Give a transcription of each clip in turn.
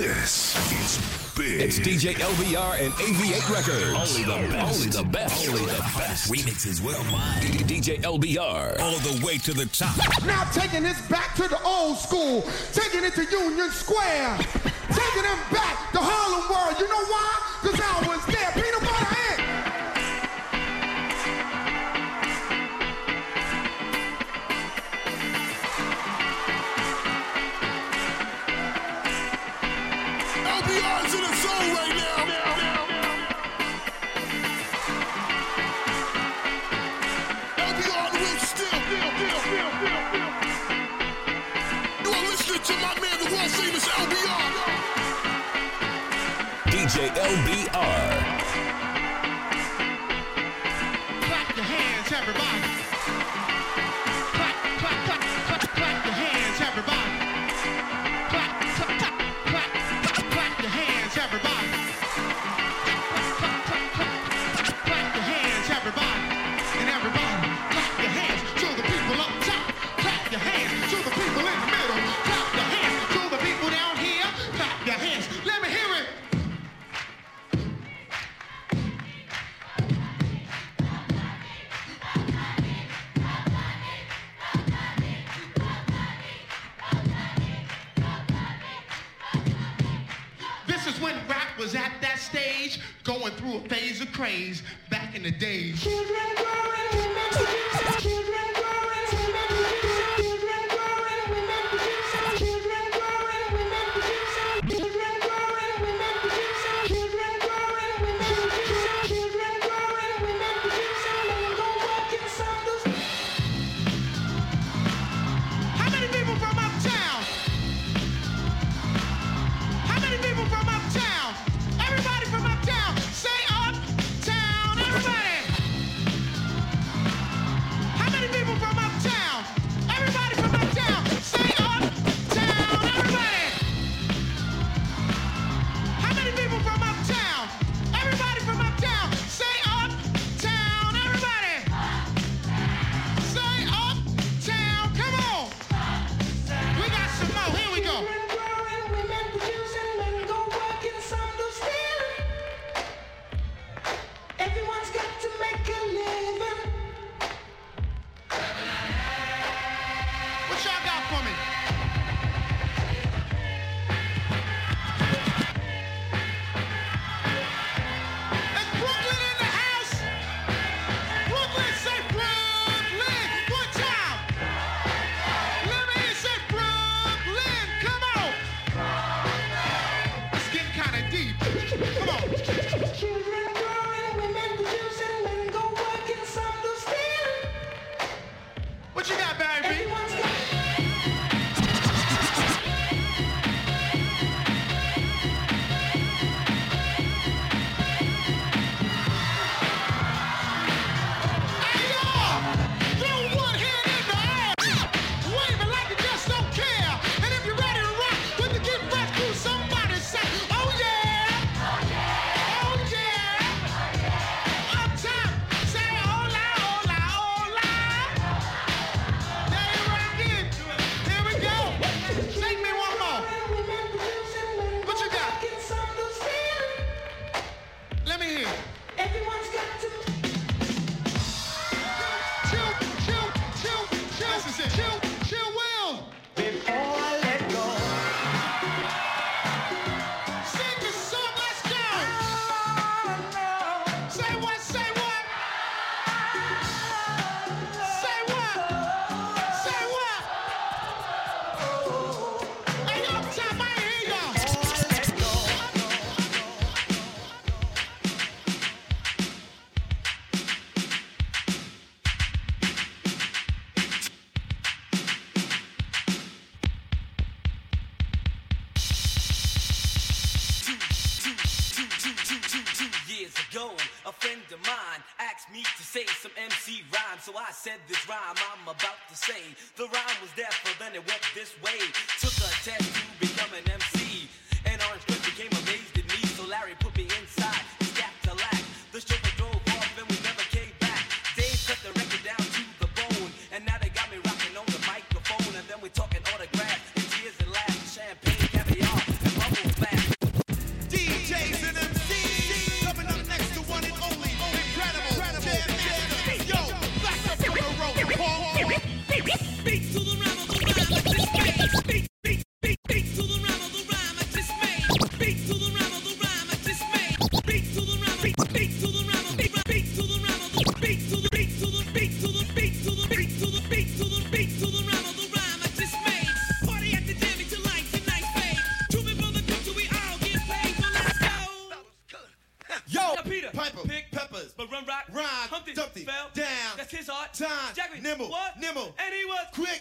This is big. It's DJ LBR and AV8 Records. Only the best. Only the best. Only the best. Remixes worldwide. DJ LBR. All the way to the top. Now taking this back to the old school. Taking it to Union Square. taking them back to Harlem World. You know why? Because I was there. praise. Nimble, what? nimble, and he was quick,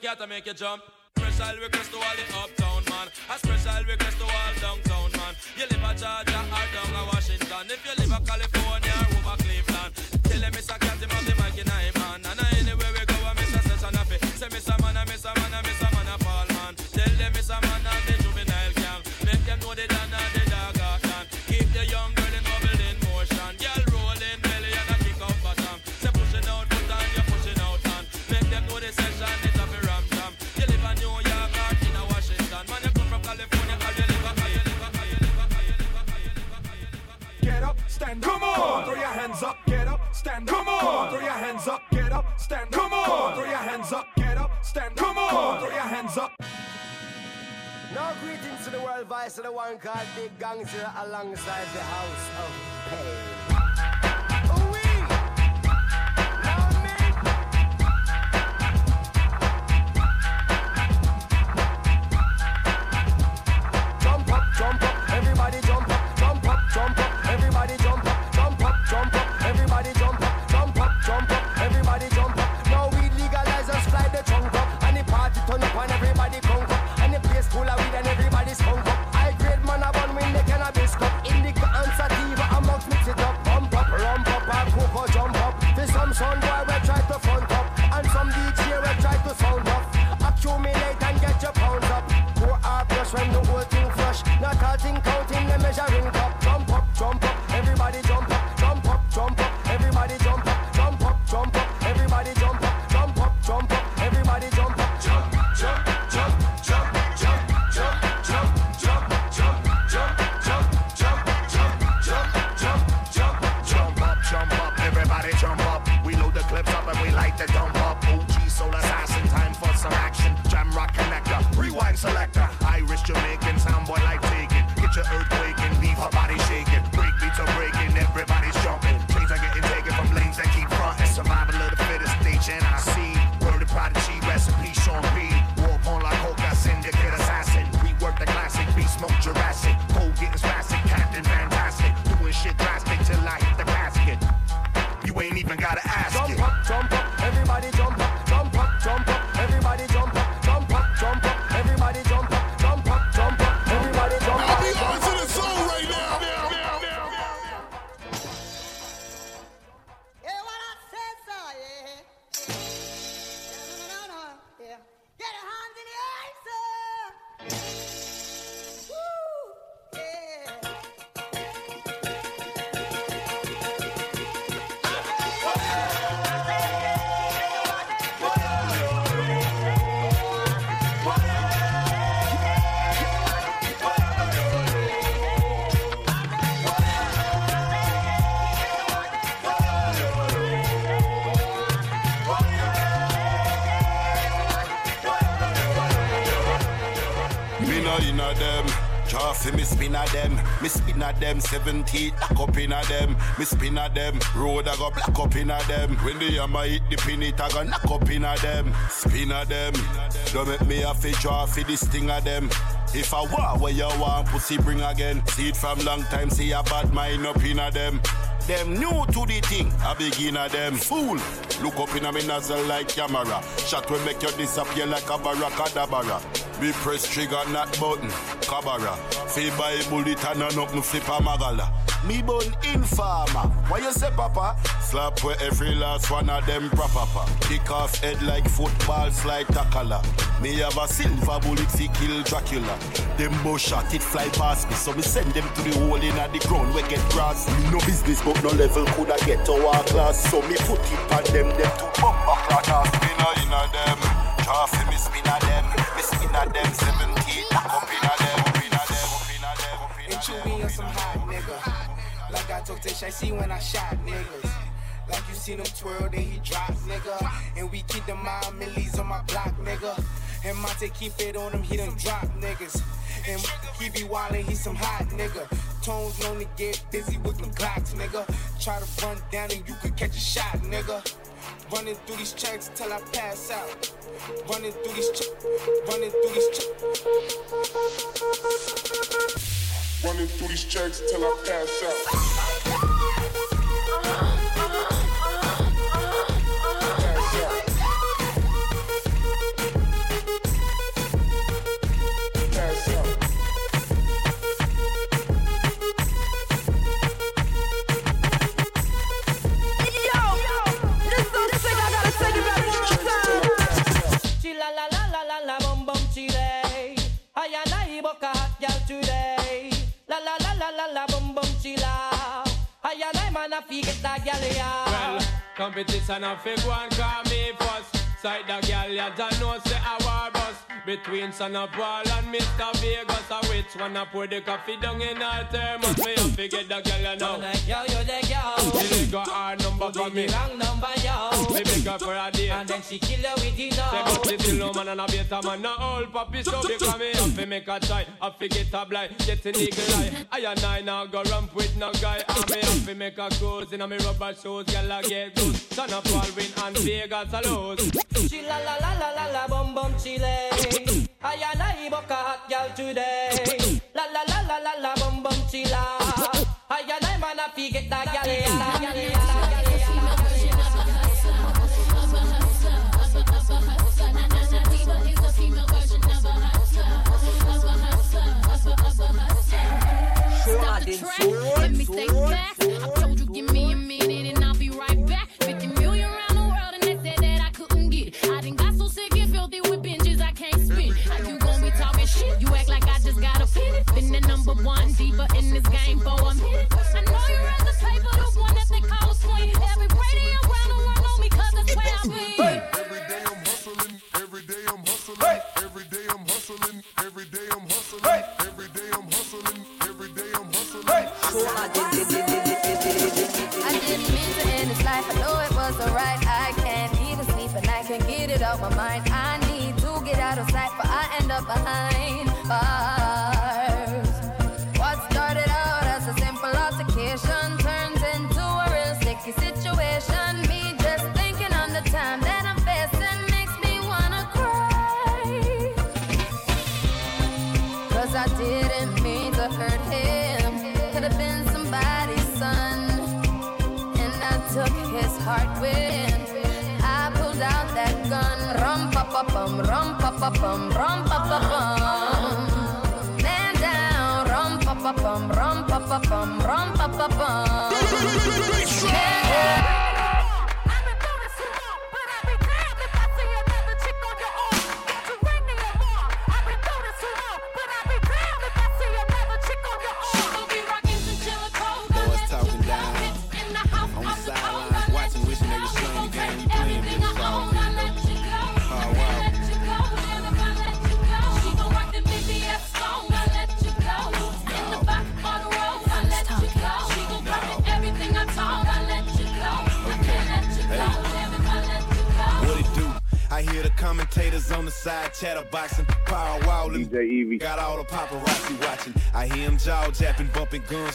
cat and make you jump. Special request to all the uptown man. A special request to all downtown man. You live a Georgia or down a Washington. If you live a Now greetings to the world vice to the one called Big Gangster alongside the House of Pain. We. Jump up, jump up, everybody jump up, jump up, jump up, everybody jump up, jump up, jump up, everybody jump up. Spin a them, me spin a them, 70 back up in a them, me spin a them, road I go black up in a them. When the hammer hit the pin, it I go knock up in a them, spin a them. Don't make me a fit draw fi this thing a them. If I want where you want, pussy bring again. See it from long time, see a bad mind up in a them. Them new to the thing, I begin a them fool. Look up in a me nozzle like camera. Shot will make you disappear like a barracadabra. We press trigger, not button. Cabara. Feel by bullet and an up, me flip a magala. Me bun informer. Why you say, Papa? Slap where every last one of them proper. Kick off head like football, slide tackler. Me have a silver bullet, see kill Dracula. Them bush shot, it fly past me. So me send them to the hole in the ground where get grass. Me no business, but no level could I get to our class. So me put it on them, them to bumper class. Spinner in a them. Trophy me spin a them. Me spin a them. 17 I told Tish, I see when I shot niggas. Like you seen him twirl, then he drop, nigga. And we keep the mind millies on my block, nigga. And Monte keep it on him, he done drop niggas. And he be wildin', he some hot nigga. Tones known to get busy with them clocks, nigga. Try to run down and you could catch a shot, nigga. Running through these checks till I pass out. Running through these checks, running through these checks. Running through these checks till I pass out. Competition a fig one call me first. Side the girl ya don't know say a war bus between Son of Paul and Mr. Vegas. A which one a pour the coffee down in her thermos? Me a fi get the girl ya know. Yo, yo, the girl. She got her number for me. Wrong number, yo. Me pick her for a date. And then she kill her with you Say but the still no man and a better man No old puppy so because me have to make a try Have to get a blind, get an eagle eye I and I now go ramp with no guy And me have to make a cruise in a me rubber shoes Girl I get good Son of Paul win and Vegas a lose She la la la la la la bum bum chile. I and I book a hot girl today. La la la la la la bum bum chila. I and I man a fi get that girl ya. Stop the track, let me take facts. I told you, give me You act like I just got a. Been the number one deeper in this game for a minute. I know you his I pulled out that gun. Rum pa pa bum, rum pa pa bum, rum pa pa bum. Man down, rum pa pa bum, rum pa pa bum, rum pa pa bum. Yeah. Boys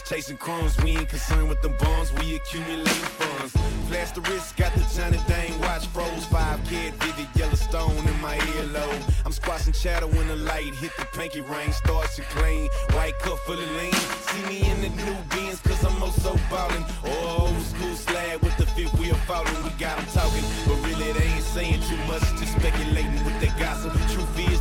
chasing crumbs. We ain't concerned with them bums, we accumulating funds. Flash the wrist, got the Johnny Dang watch froze. Five kid, vivid Yellowstone in my earlobe. I'm squashing chatter when the light hit the pinky ring. Starts to clean, white cup full of lean. See me in the new beans, cause I'm oh also ballin'. Oh, old school slab with the fifth wheel falling. We got 'em talking, but really they ain't saying too much. Just speculating with their gossip. Truth is,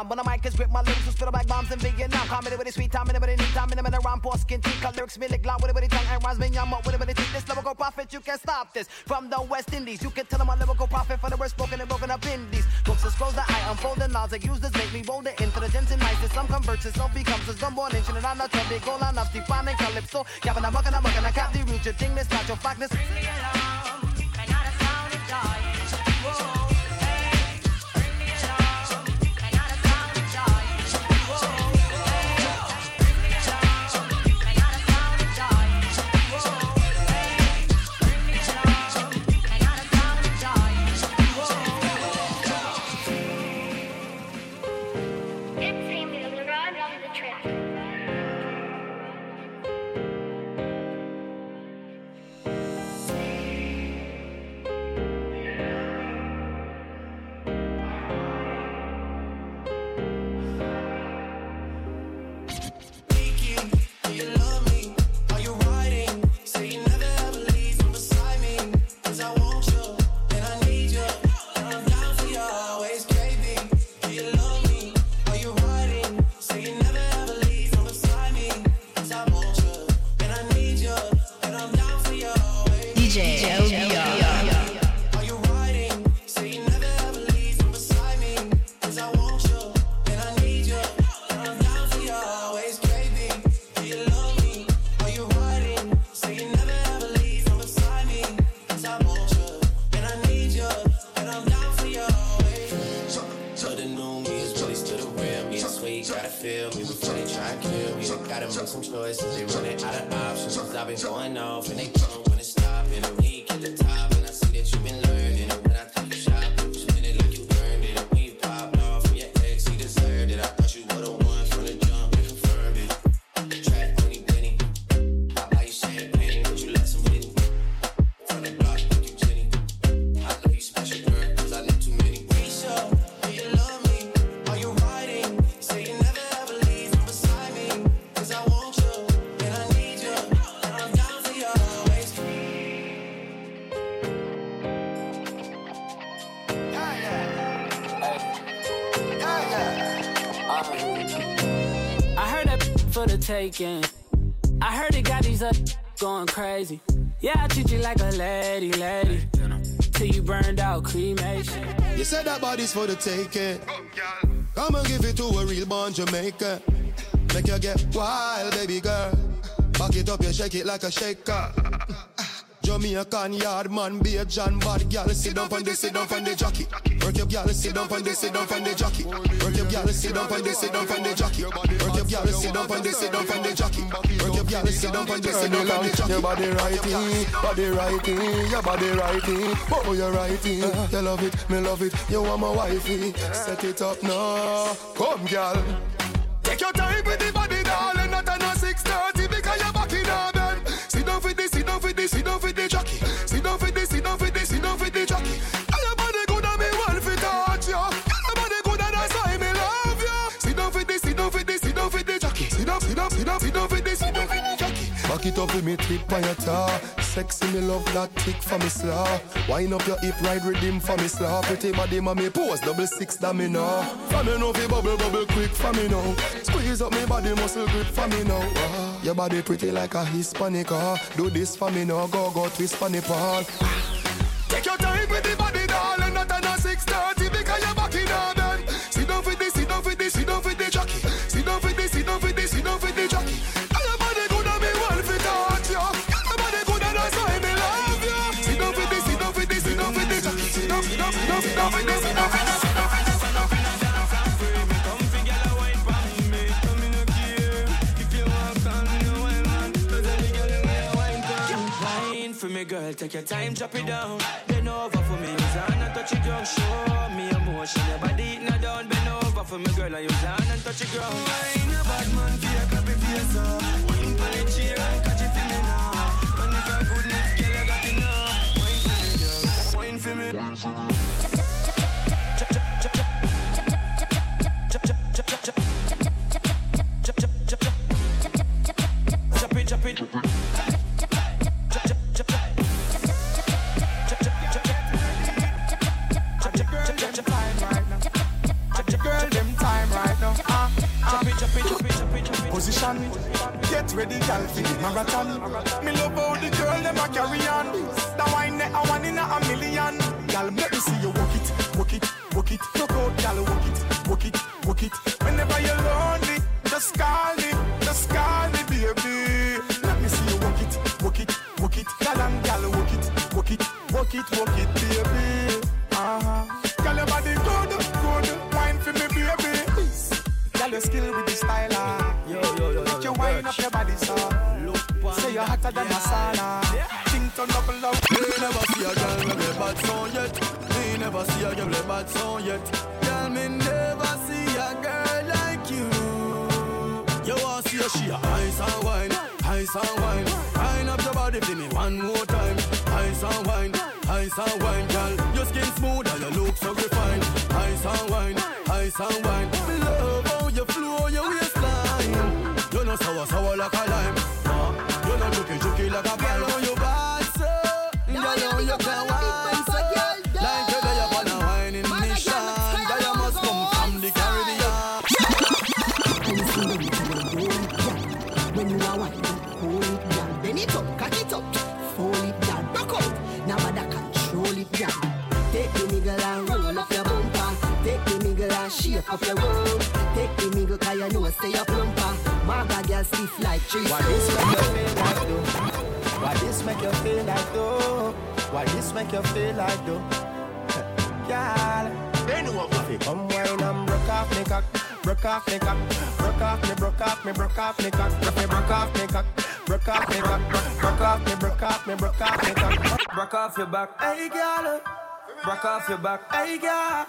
song. When the mic is grip, my lyrics will spit like bombs in Vietnam. Comedy with a sweet time, anybody need time, anybody around poor skin teeth. Lyrics, me lick loud with a tongue and rhymes, me yum up with a teeth. This lyrical prophet, you can't stop this. From the West Indies, you can tell I'm a lyrical prophet for the words spoken and broken up in these. Books and scrolls that I unfold and knowledge I use this make me roll the intelligence and nice. Some converts, some becomes a some ancient and I'm not big goal enough, deep fine and calypso. Yapping, I'm mucking, I'm mucking, I cap the root, your thing, this not your fact, this. It taking. I heard it got these up going crazy. Yeah, I treat you like a lady, lady. Till you burned out cremation. You said that body's for the taking. Come and give it to a real born Jamaican. Make you get wild, baby girl. Back it up, you shake it like a shaker. Jamaican yard man, be a John bad gal. Sit down on the sit down on the jockey. Work your gal, sit down on the sit down on the jockey. Work your gal, sit down on the sit down on the jockey. Work your gal, sit down on the sit down on the jockey. Work your gal, sit down on the sit down on the jockey. Your body righty, body righty, your body righty. Oh, you righty. Uh-huh. You love it, me love it. You want my wifey. Set it up now. Come, girl. Take your time with the body, darling. Cock it up with me tip on your tar. Sexy me love that tick for me slaw. Wine up your hip, ride redeem for me slaw. Pretty body, mommy pose double six that me know. For me know fi bubble bubble quick for me now. Squeeze up me body muscle grip for me now. Ah, your body pretty like a Hispanic. Ah, do this for me now. Go go twist for me paw. Take your time with the body, girl, take your time, drop it down. Bend over for me, use hand and touch it ground. Show me emotion, your body it down. Bend over for me, girl, and use hand and touch it ground. Wine, a bad man, feel clap it face up. Wine for the chair and catch it for me now. And if I goodness, girl, I got enough. Wine for me, girl. Wine for me. Ice and wine. Why this make you feel like though? Why this make you feel like though? Why this make you feel like though? Girl, Bend over. if you come wine and broke off me cock, broke off me cock, broke off me, broke off me, broke off me cock, if you broke off me cock, broke off me cock, broke off me, broke off me, broke off me cock. Broke off your back, Hey girl, broke off your back. hey girl,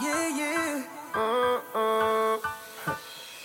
yeah yeah. Uh-uh.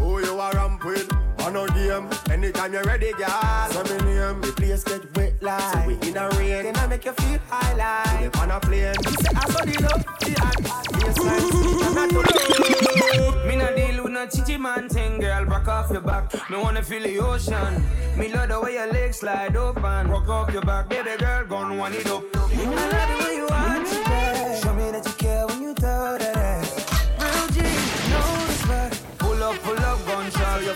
Who you are ramp with? On no game, anytime you're ready, girl. So me name, the place get wet like. So we in a rain, then I make you feel high like. on a plane, you say I saw the love, the act. Yes, not to Me not deal with no chichi man thing, girl. Back off your back. Me wanna feel the ocean. Me love the way your legs slide open. Rock off your back, baby girl, gon' wind it up.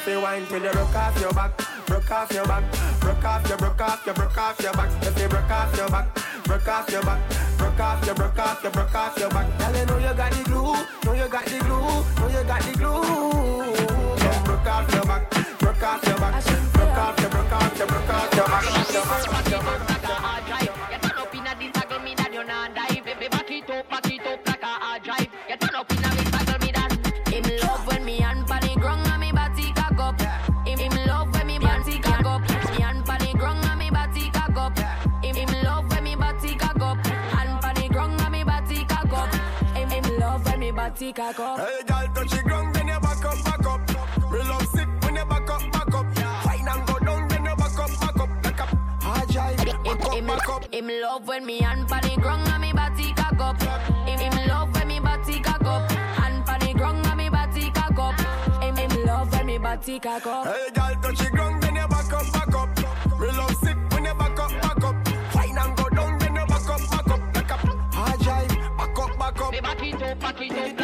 You wine till you broke off your back, broke off your back, broke off your, broke off your, broke off your back. If you broke off your back, broke off your back, broke off your, broke off your, broke off your back. Girl, you know you got the glue, know you got the glue, know you got the glue. Come broke off your back, broke off your back, broke off your, broke off your, broke off your back. Cock up. Hey, girl, touch the ground, then you back up, back up. Me love sick when you back up, back up. Fine and go down, then you back up, back up. Back up. Hard drive, back up, back up. him love when me hand pan the ground and me body cock up. Him, him love when me body cock up. Hand pan the ground and me body cock up. Him, him love when me body cock up. Hey, girl, touch the ground, then you back up, back up. Me love sick when you back up, back up. Fine and go down, then you back up, back up. Back up. Hard drive, back up, back up. Me back it up, back it up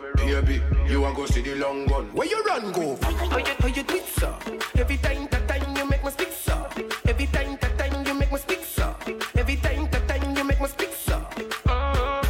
Baby, you a go see the long gun. Where you run go? How you, how you do it, sir? Every time, that time you make me speak, sir. Every time, that time you make me speak, sir. Every time, that time you make me speak, sir. Uh,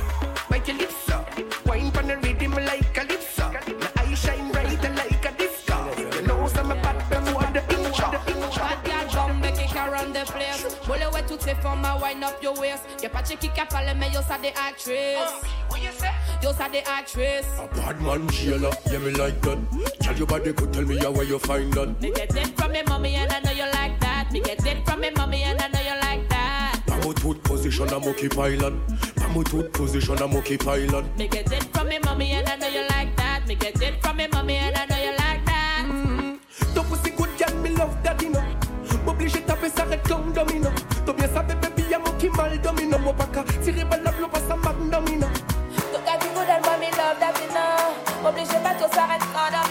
bite your lips, sir. Wine from the rhythm like a lips, sir. My eyes shine bright like a disco. You know some about before the intro. Bad girl, come make it around the place. Bullet wet to take from my wind up your waist. Your patchy kick up, follow me, you saw the actress. What you say? You saw the actress. A Bad man jailer, yeah me like that. Tell your body could tell me how where you find that. Me get it from me mommy and I know you like that. Me get it from me mommy and I know you like that. Mammoth position, I'm keep island. Mammoth position, I'm keep island. Me get it from me mommy and I know you like that. Me get it from me mommy and I know you like that. Mm-hmm. Ton pussy good girl, me love that, you know. M'oblige taper ça comme domino. T'as bien sabe, baby, y'a mon qui mal domino. Mon paca, tirer balle Obligé pas tout s'arrête quand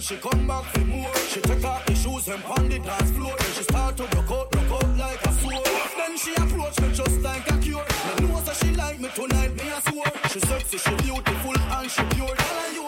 she come back for more. She take off the shoes and pound the dance floor. Then she start to rock out, rock out like a sword. Then she approach me just like a cure. Me know that she like me tonight, me a swore. She sexy, she beautiful and she pure. You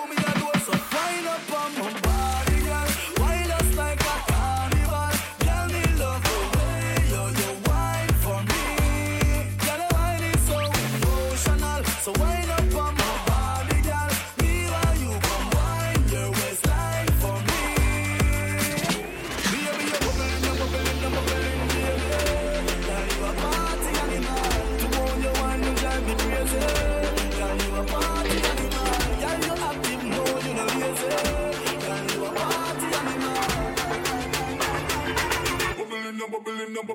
Bad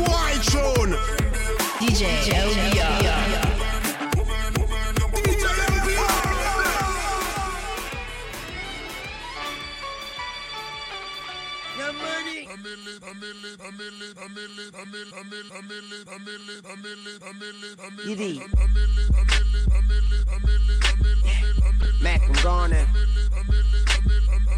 boy tune. DJ LBR. Your money.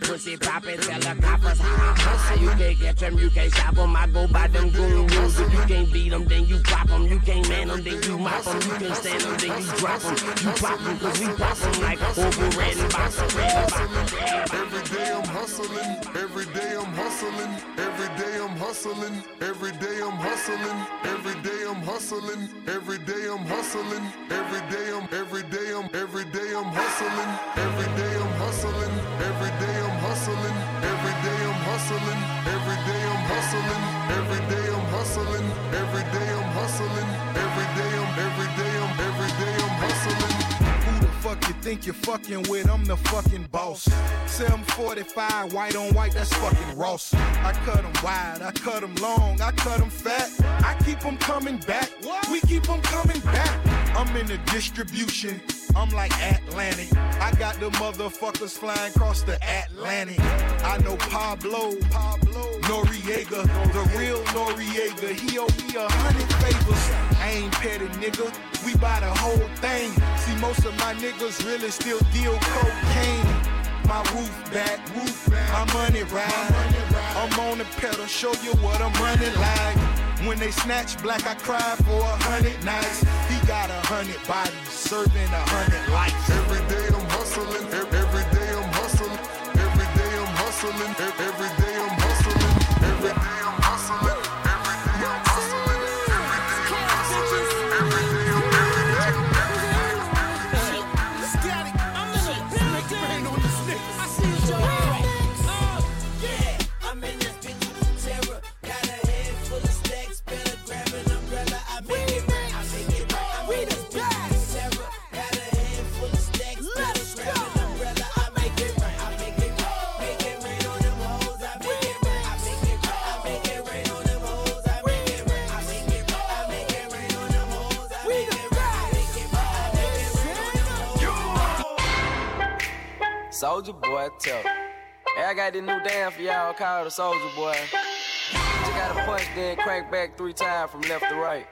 Pussy poppin', tell the coppers, ha ha. You can't catch them, you can't stop them. I go by them goon rules. If you can't beat them, then you pop them. You can't man them, then you mop them. You can stand them, then you drop them. You pop them, cause we pop them like over red and box. Every day I'm hustling, every day I'm hustling, every day I'm hustling, every day I'm hustling, every day I'm hustling, every day I'm hustling, every day I'm every day I'm every day I'm hustling, every day I'm hustling, every day hustling, every day I'm hustling, every day I'm hustling, every day I'm hustling, every day I'm hustling, every day I'm every day I'm every day I'm hustling. Who the fuck you think you're fucking with? I'm the fucking boss. 745, white on white, that's fucking Ross. I cut them wide, I cut them long, I cut them fat. I keep them coming back, we keep them coming back. I'm in the distribution, I'm like Atlantic. I got the motherfuckers flying across the Atlantic. I know Pablo, Pablo, Noriega, the real Noriega. He owe me a hundred favors. I ain't petty, nigga. We buy the whole thing. See, most of my niggas really still deal cocaine. My roof back, roof back. my money ride. I'm on the pedal, show you what I'm running like. When they snatch black, I cry for a hundred nights. He got a hundred bodies, serving a hundred lives. Every day I'm hustling, every day I'm hustling, every day I'm hustling, ev- every Soulja boy, tell. Hey, I got this new dance for y'all called the Soulja Boy. Just gotta punch, then crank back three times from left to right.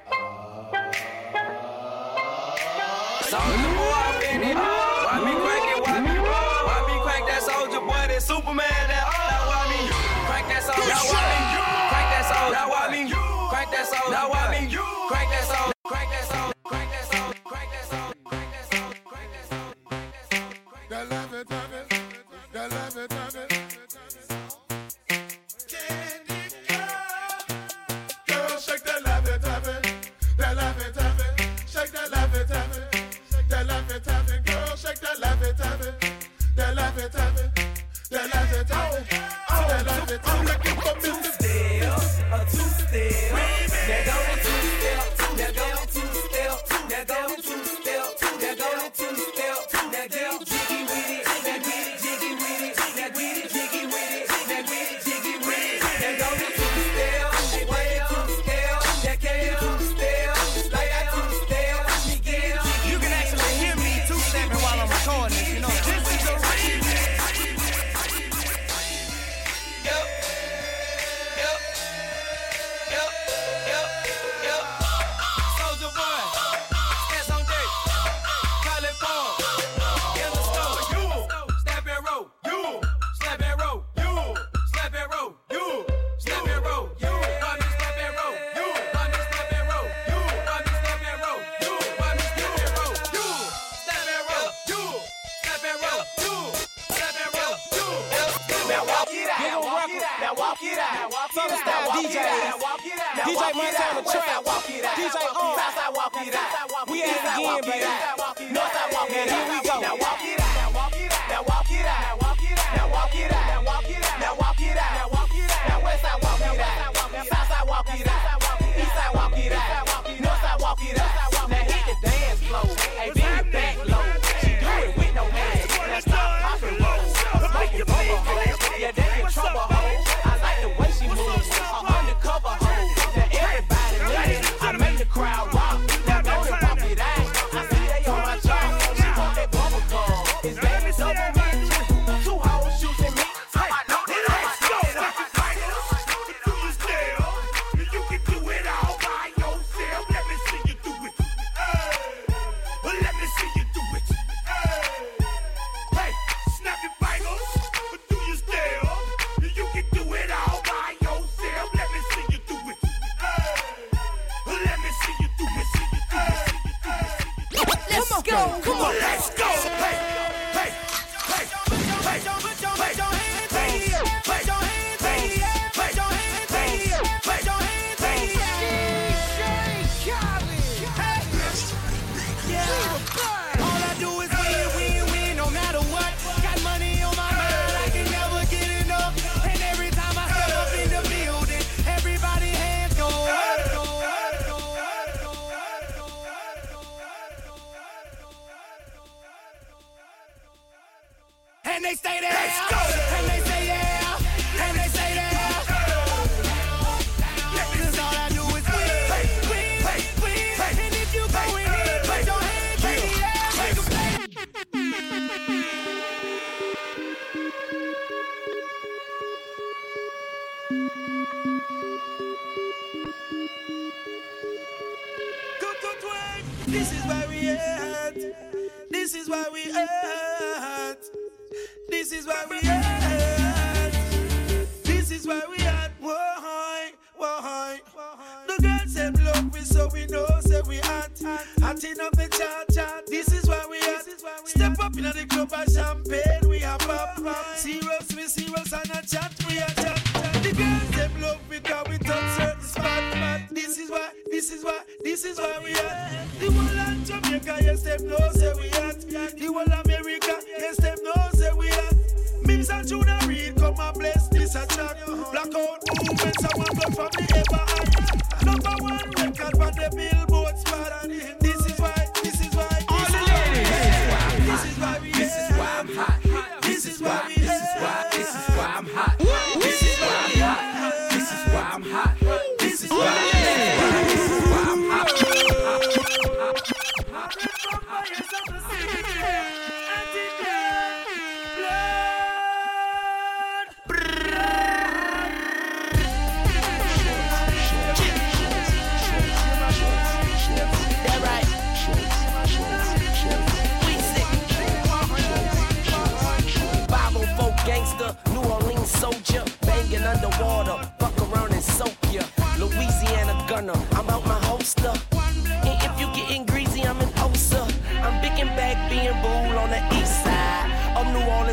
Soulja boy, I'm in it. Why me crank it? Why me roll? Why me crank that Soulja Boy? That Superman? That now why me crank that Soulja? Now why me crank that Soulja? Now why me crank that Soulja? Now why me DJ Mike on the track. DJ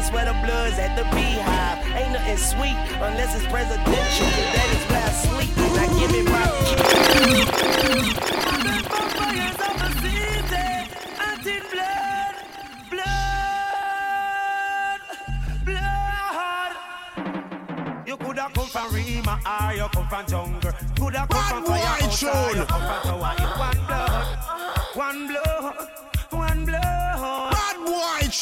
New Orleans where the blood's at the beehive. Ain't nothing sweet unless it's presidential. That is where I sleep. Now give me my the city, hunting blood, blood, blood. You coulda come from Rema or you come from jungle. Coulda come from firehouse or you come from tower. One blood, one blood, one blood. Bad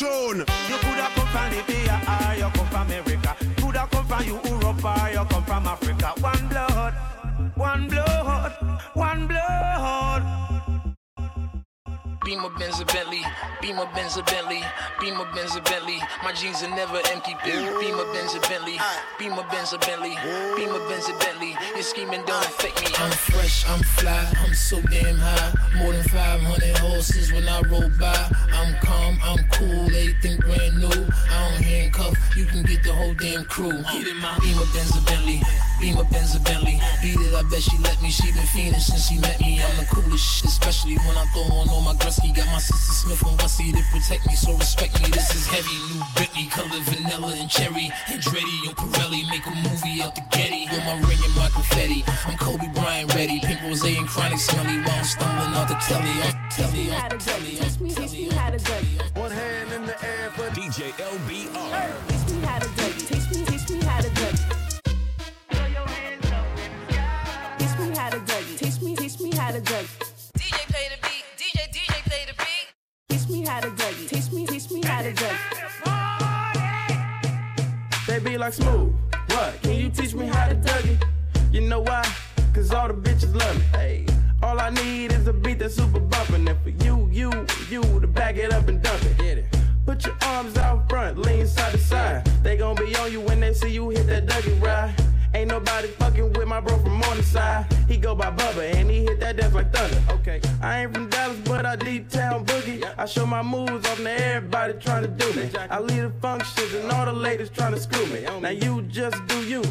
You coulda come from Libya or you come from America. Coulda come from Europe or you come from Africa. One blood, one blood, one blood. Beamer Benz a Bentley, Beamer Benz a Bentley, Beamer Benz a Bentley. My jeans are never empty. Beamer Benz a Bentley, Beamer Benz a Bentley, Beamer Benz a Bentley. Your scheming don't affect me. I'm fresh, I'm fly, I'm so damn high. More than 500 horses when I roll by. I'm calm, I'm cool, everything brand new. I don't handcuff, you can get the whole damn crew. Get in my Beamer Benz a Bentley, Beamer Benz a Bentley. Beat it, I bet she let me. She been fiending since she met me. I'm the coolest shit, especially when I throw on all my Gretzky. Got my sister Smith and Wessie to protect me, so respect me. This is heavy, new Bentley, color vanilla and cherry. Andretti and Pirelli make a movie out the Getty. With my ring and my confetti, I'm Kobe Bryant ready. Pink rose and chronic smelly while I'm stumbling out the telly. On telly, on telly, on Teach me, teach me how to dougie. One hand in the air for DJ LBR. Teach me how to dougie. Teach me, teach me how to dougie. They be like smooth. What? Can you teach me how to dougie? You know why? Cause all the bitches love me. Hey. All I need is a beat that's super bumpin'. And for you, you, you to back it up and dump it. Get it. Put your arms out front, lean side to side. They gon' be on you when they see you hit that Dougie ride. Ain't nobody fucking with my bro from Morningside. He go by Bubba and he hit that dance like thunder. Okay. I ain't from Dallas, but I deep town boogie. I show my moves off to everybody trying to do me. I lead the functions and all the ladies trying to screw me. Now you just do you,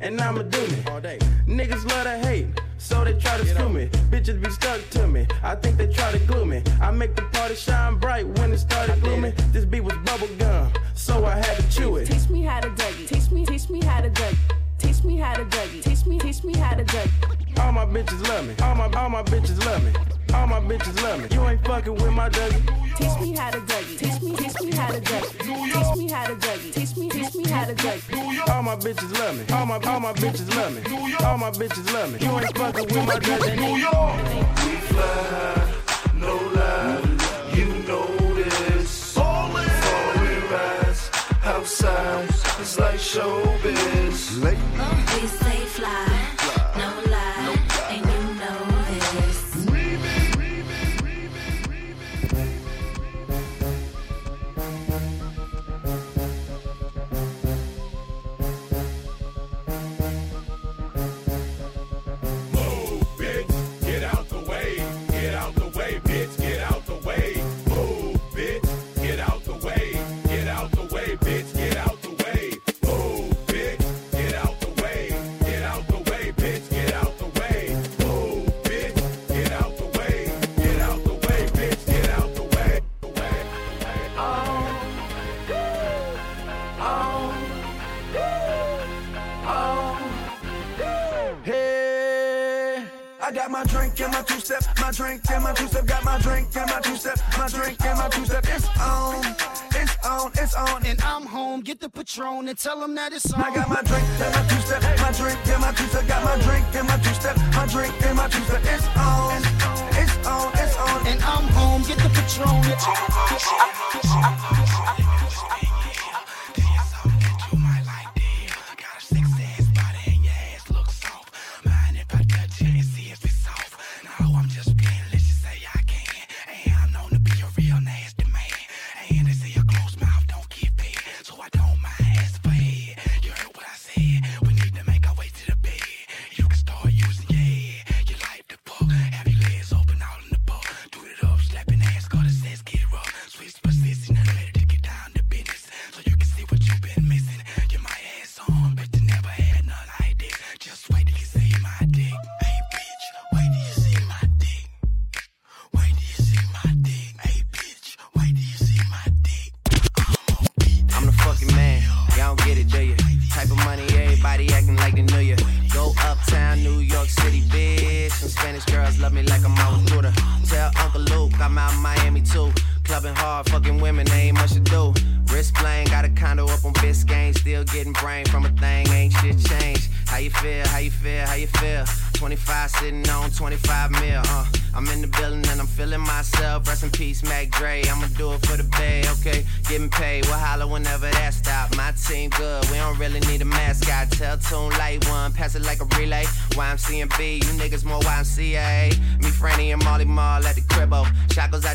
and I'ma do me. All day. Niggas love to hate, so they try to screw me. Bitches be stuck to me. I think they try to glue me. I make the party shine bright when it started gloomy. This beat was bubble gum, so I had to chew it. Teach me how to dougie. Teach me, teach me how to dougie. Teach me how to dougie. Teach me, teach me how to dougie. All my bitches love me. All my all my bitches love me. All my bitches love me. You ain't fucking with my Dougie. Teach me how to dougie. Teach me, teach me how to dougie. Teach me how to dougie. Teach me, teach me how to dougie. All my bitches love me. All my all my bitches love me. All my bitches love me. You ain't fucking with my Dougie. New York. We fly, no lie. You know this. Falling, falling rise outside nice. It's like showbiz. Ladies. I got my drink and my two step, my drink and my two step, got my drink and my two step, my drink and my two step. It's on, it's on, it's on, and I'm home. Get the Patron and tell them that it's on. I got my drink and my two step, my drink and my two step, got my drink and my two step, my drink and my two step. It's on, it's on, it's on, and I'm home. Get the Patron. I'm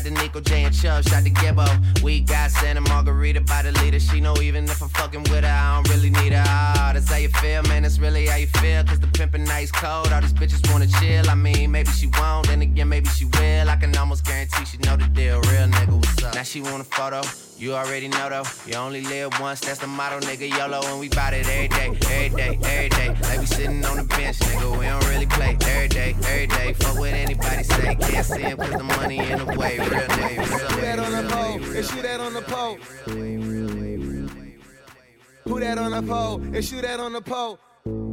to Nico J and Chubb, shot to Gibbo. We got Santa Margherita by the leader. She know even if I'm fucking with her, I don't really need her. Ah, that's how you feel, man. That's really how you feel. Cause the pimpin' nice cold. All these bitches wanna chill. I mean, maybe she won't, then again, maybe she will. I can almost guarantee she know the deal. Real nigga, what's up? Now she want a photo. You already know though. You only live once, that's the motto, nigga. YOLO, and we bout it every day, every day, every day. Like we sitting on the bench, nigga. We don't really play every day, every day. Fuck what anybody say. Can't see him cause the money in the way. Real nigga, real Put that on the pole, and shoot that on the pole. Who that on the pole, and shoot that on the pole.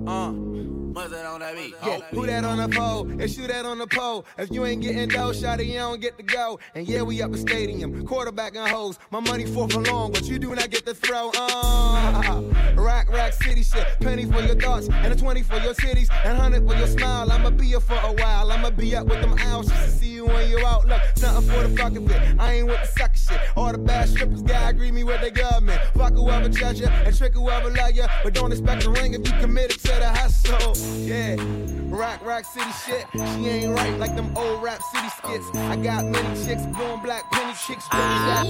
Uh. What's that on that beat? Yeah, who that on the pole? And shoot that on the pole. If you ain't getting dough, shot it, you don't get to go. And yeah, we up the stadium, quarterback and hoes. My money for and long, but you do not get to throw. Uh, rack, rack, city shit. Penny for your thoughts, and a 20 for your cities, and 100 for your smile. I'ma be here for a while. I'ma be up with them owls just to see you when you're out. Look, something for the fucking bit. I ain't with the sucker shit. All the bad strippers gotta agree me with their government. Fuck whoever judge ya, and trick whoever love ya. But don't expect a ring if you committed to the hustle. Yeah, rock, rock city shit. She ain't right like them old rap city skits. I got many chicks, blowing black penny chicks. Ah.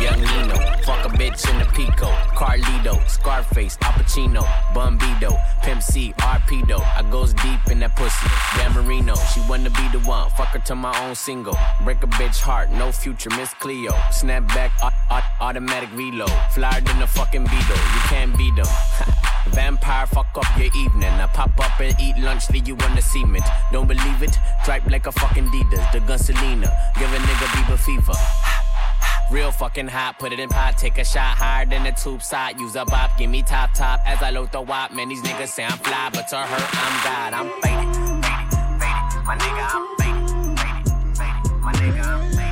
Young Nino, fuck a bitch in the Pico, Carlito, Scarface, Al Pacino, Bumbido, Pimp C, Arpedo. I goes deep in that pussy. Dan Marino, she wanna be the one. Fuck her to my own single. Break a bitch heart, no future, Miss Cleo. Snap back, au- au- automatic reload. Flyer than a fucking Beetle, you can't beat them. Vampire, fuck up your evening. I pop up and eat lunch, leave you on the cement. Don't believe it? Dripe like a fucking Adidas. The gun Selena, give a nigga Bieber fever. Real fucking hot, put it in pot, take a shot higher than the tube side. Use a bop, give me top top as I load the wop. Man, these niggas say I'm fly, but to her, I'm God. I'm faded, faded, faded. My nigga, I'm faded, faded, faded. My nigga, I'm faded,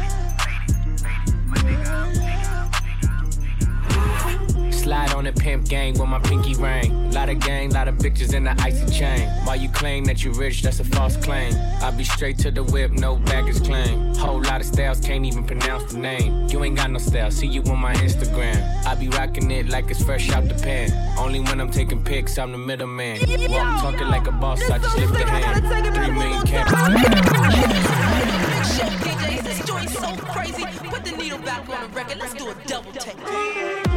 Slide on the pimp gang with my pinky ring. Lot of gang, lot of bitches in the icy chain. While you claim that you rich, that's a false claim. I be straight to the whip, no baggage claim. Whole lot of styles, can't even pronounce the name. You ain't got no style, see you on my Instagram. I be rocking it like it's fresh out the pan. Only when I'm taking pics, I'm the middleman. Walk talking like a boss, I just lift the hand. Three million. Shit, DJs, this joint's so crazy. Put the needle back on the record. Let's do a double take.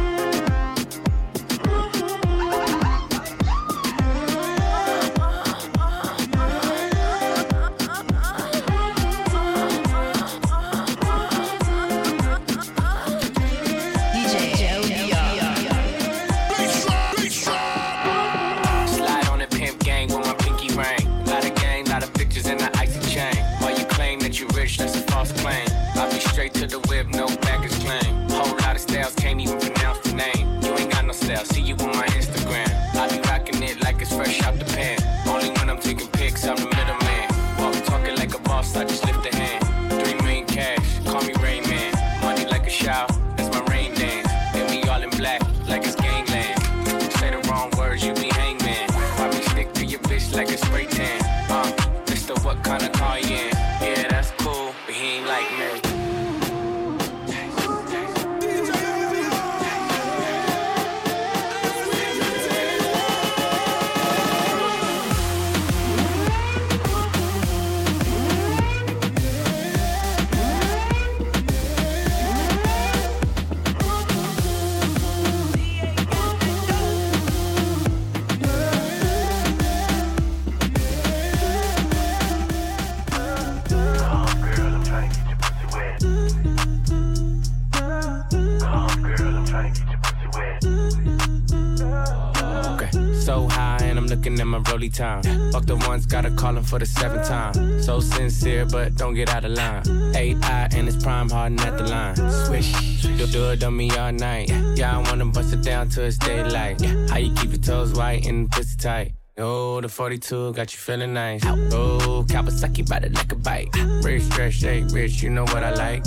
Time. Fuck the ones, gotta call him for the seventh time. So sincere, but don't get out of line. AI and it's prime harden at the line. Swish, you'll do it on me all night. Yeah, I wanna bust it down till it's daylight. How you keep your toes white and pussy tight? Oh, the 42 got you feeling nice. Oh, Kawasaki bite it like a bite. Rich, stretch, shake, rich, you know what I like.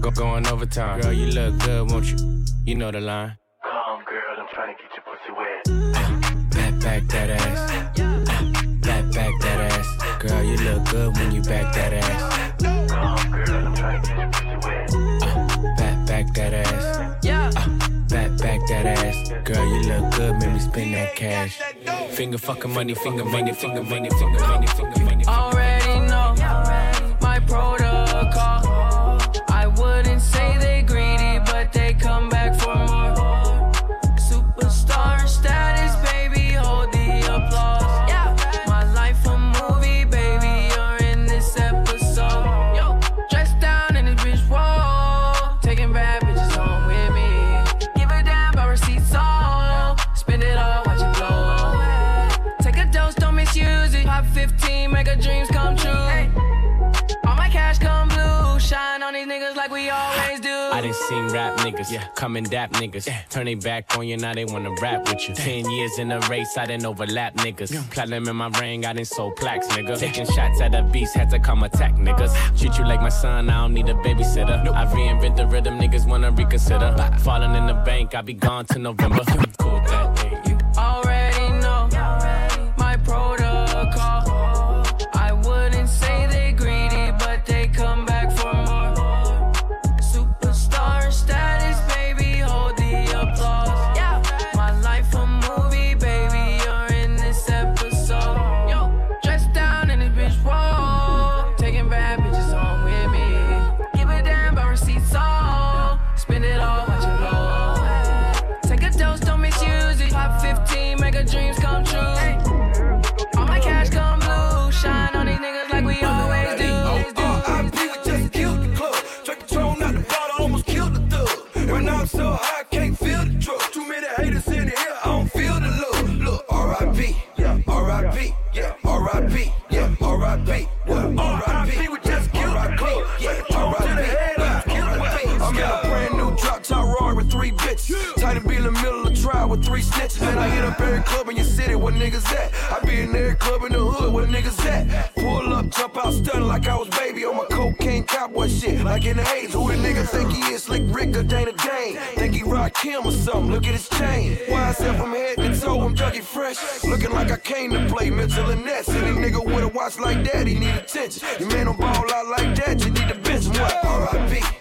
Go going overtime. Girl, you look good, won't you? You know the line. Back, that ass. Back, back that ass. Girl, you look good when you back that ass. Wet. Back, back that ass. Yeah. Back, back that ass. Girl, you look good, make me spend that cash. Finger fucking money, finger money, finger money, finger money, finger money. Already know my protocol. Seen rap niggas, yeah. come and dap niggas. Turn they back on you, now they wanna rap with you. Ten years in a race, I didn't overlap niggas. Platinum in my ring, I didn't sold plaques, nigga. Taking shots at a beast, had to come attack niggas. Treat you like my son, I don't need a babysitter. I reinvent the rhythm, niggas wanna reconsider. Falling in the bank, I be gone to November. cool niggas at? I be in every club in the hood where niggas at. Pull up, jump out, stun like I was baby on my cocaine cowboy shit. Like in the haze, who the nigga think he is? Slick Rick or Dana Dane? Think he rock him or something? Look at his chain. Why I from head to toe, I'm junkie fresh. Looking like I came to play mental and nets. Any nigga with a watch like that, he need attention. You man don't ball out like that, you need a bench. What? RIP.